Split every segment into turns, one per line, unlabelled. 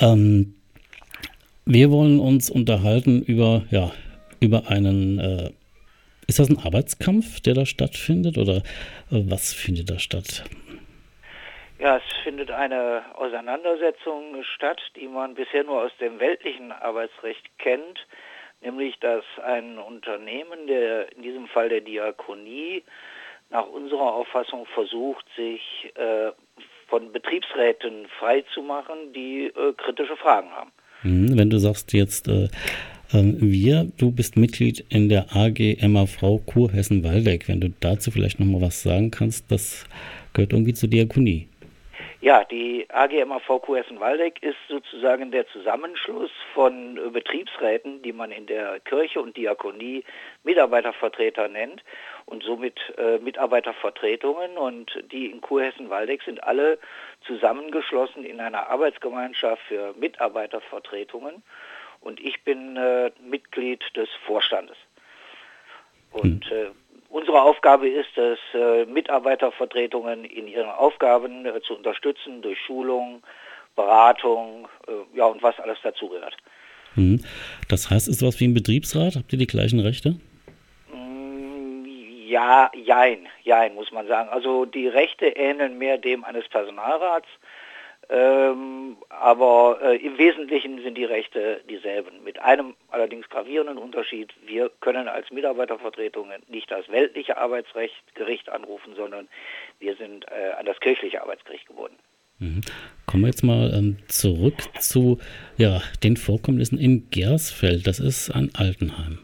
Ähm, wir wollen uns unterhalten über, ja, über einen, äh, ist das ein Arbeitskampf, der da stattfindet oder äh, was findet da statt?
Ja, es findet eine Auseinandersetzung statt, die man bisher nur aus dem weltlichen Arbeitsrecht kennt, nämlich dass ein Unternehmen, der in diesem Fall der Diakonie, nach unserer Auffassung versucht, sich äh, von Betriebsräten freizumachen, die äh, kritische Fragen haben.
Mhm, wenn du sagst jetzt äh, ähm, wir, du bist Mitglied in der AG MAV Kurhessen-Waldeck. Wenn du dazu vielleicht nochmal was sagen kannst, das gehört irgendwie zur Diakonie.
Ja, die AGMAV Essen-Waldeck ist sozusagen der Zusammenschluss von äh, Betriebsräten, die man in der Kirche und Diakonie Mitarbeitervertreter nennt und somit äh, Mitarbeitervertretungen und die in Kurhessen-Waldeck sind alle zusammengeschlossen in einer Arbeitsgemeinschaft für Mitarbeitervertretungen und ich bin äh, Mitglied des Vorstandes. Und hm. äh, Unsere Aufgabe ist es, äh, Mitarbeitervertretungen in ihren Aufgaben äh, zu unterstützen durch Schulung, Beratung, äh, ja und was alles dazugehört.
Mhm. Das heißt, ist sowas wie ein Betriebsrat? Habt ihr die gleichen Rechte?
Ja, jein, jein, muss man sagen. Also die Rechte ähneln mehr dem eines Personalrats. Ähm, aber äh, im Wesentlichen sind die Rechte dieselben. Mit einem allerdings gravierenden Unterschied. Wir können als Mitarbeitervertretung nicht das weltliche Arbeitsrechtgericht anrufen, sondern wir sind äh, an das kirchliche Arbeitsgericht gebunden.
Mhm. Kommen wir jetzt mal ähm, zurück zu ja, den Vorkommnissen in Gersfeld. Das ist ein Altenheim.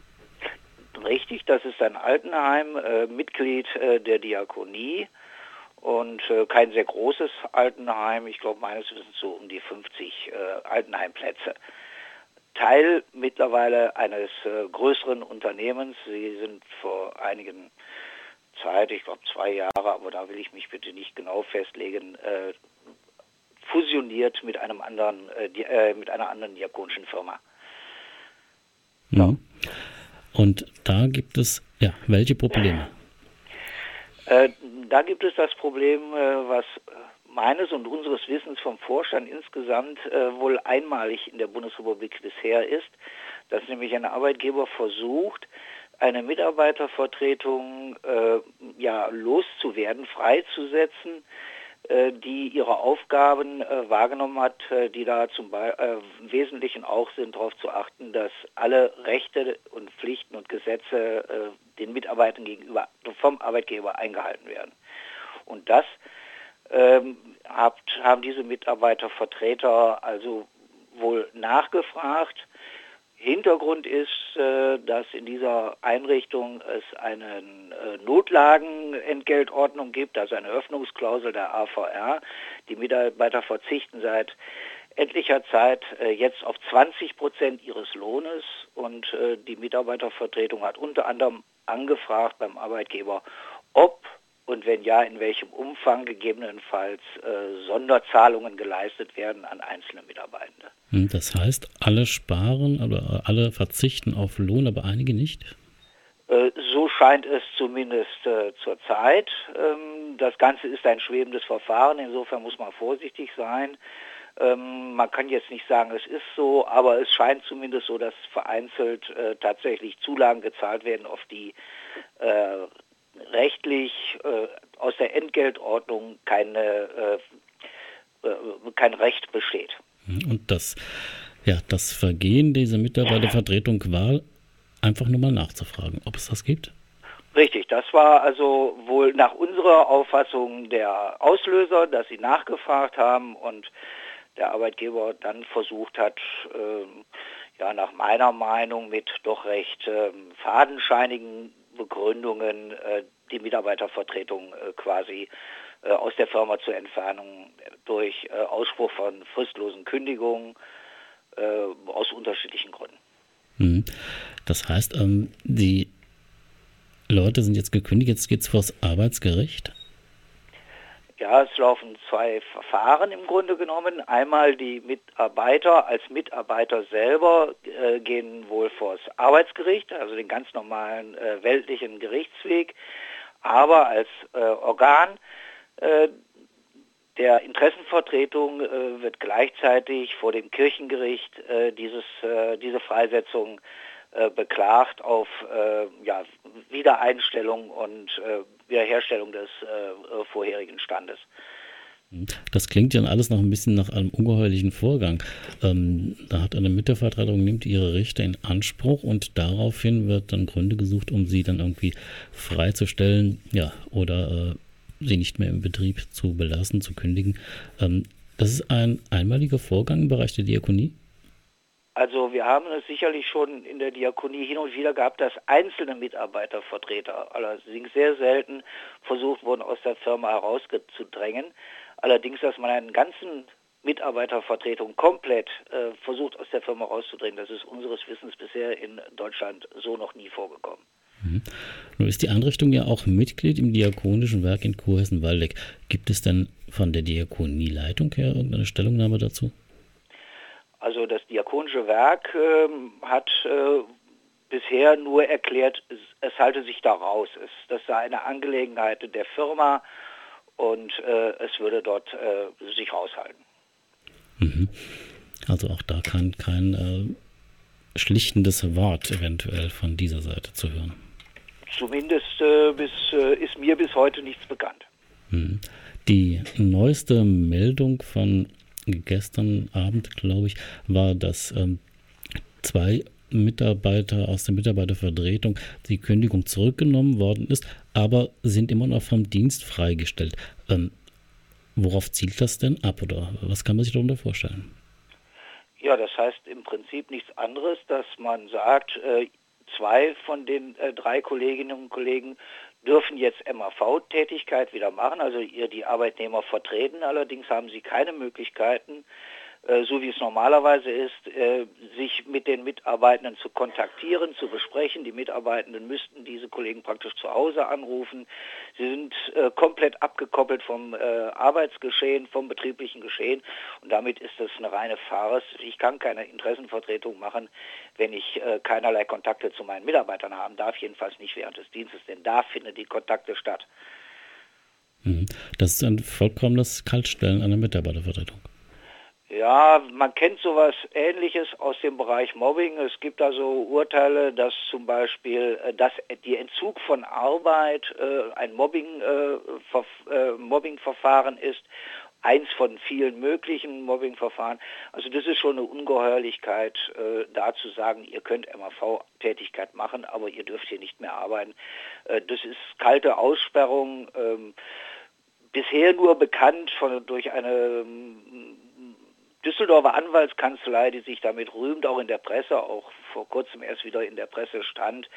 Richtig, das ist ein Altenheim, äh, Mitglied äh, der Diakonie und äh, kein sehr großes Altenheim. Ich glaube, meines Wissens so um die 50 äh, Altenheimplätze. Teil mittlerweile eines äh, größeren Unternehmens. Sie sind vor einigen Zeit, ich glaube zwei Jahre, aber da will ich mich bitte nicht genau festlegen, äh, fusioniert mit einem anderen, die, mit einer anderen diakonischen Firma.
Ja. Und da gibt es ja welche Probleme?
Äh, da gibt es das Problem, äh, was meines und unseres Wissens vom Vorstand insgesamt äh, wohl einmalig in der Bundesrepublik bisher ist, dass nämlich ein Arbeitgeber versucht, eine Mitarbeitervertretung äh, ja loszuwerden, freizusetzen, die ihre Aufgaben äh, wahrgenommen hat, äh, die da zum Be im Wesentlichen auch sind, darauf zu achten, dass alle Rechte und Pflichten und Gesetze den Mitarbeitern gegenüber vom Arbeitgeber eingehalten werden. Und das ähm, habt, haben diese Mitarbeitervertreter also wohl nachgefragt Hintergrund ist, äh, dass in dieser Einrichtung es eine äh, Notlagenentgeltordnung gibt, also eine Öffnungsklausel der AVR. Die Mitarbeiter verzichten seit etlicher Zeit äh, jetzt auf 20 Prozent ihres Lohnes und die Mitarbeitervertretung hat unter anderem angefragt beim Arbeitgeber, ob und wenn ja, in welchem Umfang gegebenenfalls äh, Sonderzahlungen geleistet werden an einzelne Mitarbeitende.
Hm, das heißt, alle sparen oder alle verzichten auf Lohn, aber einige nicht?
Äh, so scheint es zumindest äh, zurzeit. Ähm, das Ganze ist ein schwebendes Verfahren, insofern muss man vorsichtig sein. Ähm, man kann jetzt nicht sagen, es ist so, aber es scheint zumindest so, dass vereinzelt äh, tatsächlich Zulagen gezahlt werden, auf die äh, rechtlich äh, aus der Entgeltordnung keine, äh, äh, kein Recht besteht.
Mhm. Und das, ja, das Vergehen dieser Mitarbeitervertretung war einfach nur mal nachzufragen, ob es das gibt?
Richtig, das war also wohl nach unserer Auffassung der Auslöser, dass sie nachgefragt haben und der Arbeitgeber dann versucht hat, ähm, ja nach meiner Meinung mit doch recht ähm, fadenscheinigen Begründungen äh, die Mitarbeitervertretung äh, quasi äh, aus der Firma zu entfernen durch Ausspruch von fristlosen Kündigungen aus unterschiedlichen Gründen.
Mhm. Das heißt, ähm, die Leute sind jetzt gekündigt, jetzt geht es vor das Arbeitsgericht?
Ja, es laufen zwei Verfahren im Grunde genommen. Einmal die Mitarbeiter als Mitarbeiter selber äh, gehen wohl vor das Arbeitsgericht, also den ganz normalen äh, weltlichen Gerichtsweg. Aber als äh, Organ äh, der Interessenvertretung äh, wird gleichzeitig vor dem Kirchengericht äh, dieses, diese Freisetzung äh, beklagt auf äh, ja, Wiedereinstellung und äh, Wiederherstellung des vorherigen Standes.
Das klingt ja alles noch ein bisschen nach einem ungeheuerlichen Vorgang. Ähm, da hat eine Mittevertretung nimmt ihre Rechte in Anspruch und daraufhin wird dann Gründe gesucht, um sie dann irgendwie freizustellen, ja, oder sie nicht mehr im Betrieb zu belassen, zu kündigen. Ähm, das ist ein einmaliger Vorgang im Bereich der Diakonie?
Also wir haben es sicherlich schon in der Diakonie hin und wieder gehabt, dass einzelne Mitarbeitervertreter, allerdings sehr selten, versucht wurden, aus der Firma herauszudrängen. Allerdings, dass man einen ganzen Mitarbeitervertretung komplett äh, versucht, aus der Firma rauszudrängen, das ist unseres Wissens bisher in Deutschland so noch nie vorgekommen.
Mhm. Nun ist die Einrichtung ja auch Mitglied im Diakonischen Werk in Kurhessen-Waldeck. Gibt es denn von der Diakonieleitung her irgendeine Stellungnahme dazu?
Also das Diakonische Werk äh, hat äh, bisher nur erklärt, es, es, halte sich da raus. Es, das sei eine Angelegenheit der Firma und äh, es würde dort äh, sich raushalten.
Mhm. Also auch da kann kein äh, schlichtendes Wort eventuell von dieser Seite zu hören.
Zumindest äh, bis, ist mir bis heute nichts bekannt.
Hm. Die neueste Meldung von gestern Abend, glaube ich, war, dass ähm, zwei Mitarbeiter aus der Mitarbeitervertretung die Kündigung zurückgenommen worden ist, aber sind immer noch vom Dienst freigestellt. Ähm, worauf zielt das denn ab oder was kann man sich darunter vorstellen?
Ja, das heißt im Prinzip nichts anderes, dass man sagt, äh, zwei von den äh, drei Kolleginnen und Kollegen dürfen jetzt MAV-Tätigkeit wieder machen, also ihr die Arbeitnehmer vertreten. Allerdings haben sie keine Möglichkeiten, so wie es normalerweise ist, äh, sich mit den Mitarbeitenden zu kontaktieren, zu besprechen. Die Mitarbeitenden müssten diese Kollegen praktisch zu Hause anrufen. Sie sind äh, komplett abgekoppelt vom Arbeitsgeschehen, vom betrieblichen Geschehen und damit ist das eine reine Farce. Ich kann keine Interessenvertretung machen, wenn ich keinerlei Kontakte zu meinen Mitarbeitern haben darf, jedenfalls nicht während des Dienstes, denn da finden die Kontakte statt.
Mhm. Das ist ein vollkommenes Kaltstellen einer Mitarbeitervertretung.
Ja, man kennt sowas Ähnliches aus dem Bereich Mobbing. Es gibt also Urteile, dass zum Beispiel äh, dass die Entzug von Arbeit äh, ein Mobbing, äh, äh, Mobbingverfahren ist, eins von vielen möglichen Mobbingverfahren. Also das ist schon eine Ungeheuerlichkeit, äh, da zu sagen, ihr könnt MAV-Tätigkeit machen, aber ihr dürft hier nicht mehr arbeiten. Äh, das ist kalte Aussperrung. Ähm, bisher nur bekannt von, durch eine ähm, Düsseldorfer Anwaltskanzlei, die sich damit rühmt, auch in der Presse, auch vor kurzem erst wieder in der Presse stand,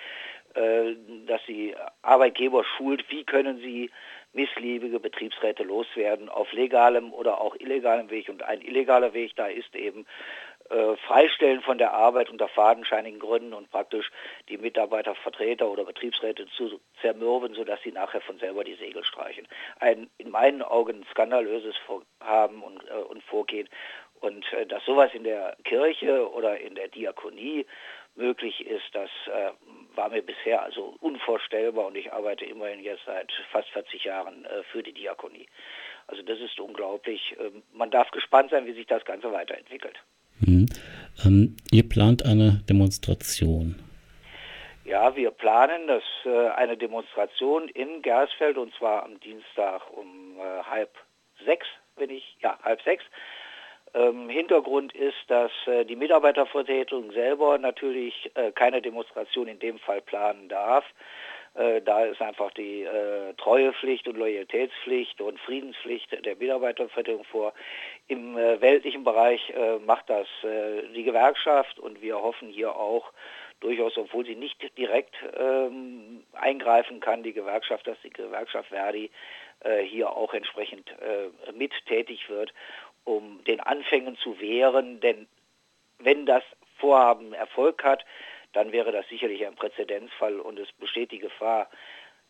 äh, dass sie Arbeitgeber schult, wie können sie missliebige Betriebsräte loswerden auf legalem oder auch illegalem Weg. Und ein illegaler Weg da ist eben äh, Freistellen von der Arbeit unter fadenscheinigen Gründen und praktisch die Mitarbeitervertreter oder Betriebsräte zu zermürben, sodass sie nachher von selber die Segel streichen. Ein in meinen Augen skandalöses Vorhaben und, äh, und Vorgehen. Und äh, dass sowas in der Kirche oder in der Diakonie möglich ist, das äh, war mir bisher also unvorstellbar und ich arbeite immerhin jetzt seit fast 40 Jahren äh, für die Diakonie. Also das ist unglaublich. Ähm, man darf gespannt sein, wie sich das Ganze weiterentwickelt.
Mhm. Ähm, ihr plant eine Demonstration.
Ja, wir planen das, äh, eine Demonstration in Gersfeld und zwar am Dienstag um äh, halb sechs, wenn ich, ja, halb sechs. Ähm, Hintergrund ist, dass äh, die Mitarbeitervertretung selber natürlich äh, keine Demonstration in dem Fall planen darf. Äh, da ist einfach die äh, Treuepflicht und Loyalitätspflicht und Friedenspflicht der Mitarbeitervertretung vor. Im äh, weltlichen Bereich äh, macht das die Gewerkschaft und wir hoffen hier auch durchaus, obwohl sie nicht direkt ähm, eingreifen kann, die Gewerkschaft, dass die Gewerkschaft Verdi hier auch entsprechend mit tätig wird um den Anfängen zu wehren, denn wenn das Vorhaben Erfolg hat, dann wäre das sicherlich ein Präzedenzfall und es besteht die Gefahr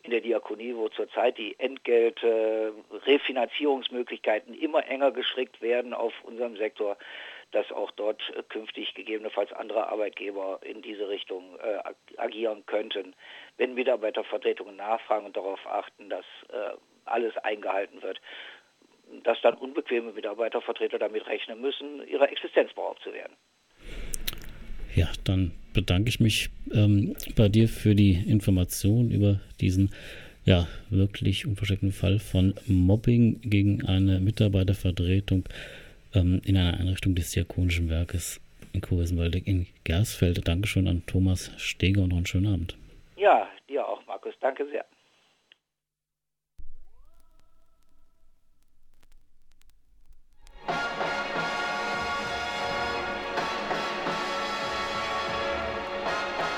in der Diakonie, wo zurzeit die Entgelte, Refinanzierungsmöglichkeiten immer enger gestrickt werden auf unserem Sektor, dass auch dort künftig gegebenenfalls andere Arbeitgeber in diese Richtung äh, agieren könnten, wenn Mitarbeitervertretungen nachfragen und darauf achten, dass äh, alles eingehalten wird dass dann unbequeme Mitarbeitervertreter damit rechnen müssen, ihrer Existenz beraubt zu werden.
Ja, dann bedanke ich mich ähm, bei dir für die Information über diesen ja wirklich unverschämten Fall von Mobbing gegen eine Mitarbeitervertretung ähm, in einer Einrichtung des Diakonischen Werkes in Kursenwaldeck in Gersfeld. Dankeschön an Thomas Steger und noch einen schönen Abend.
Ja, dir auch, Markus. Danke sehr.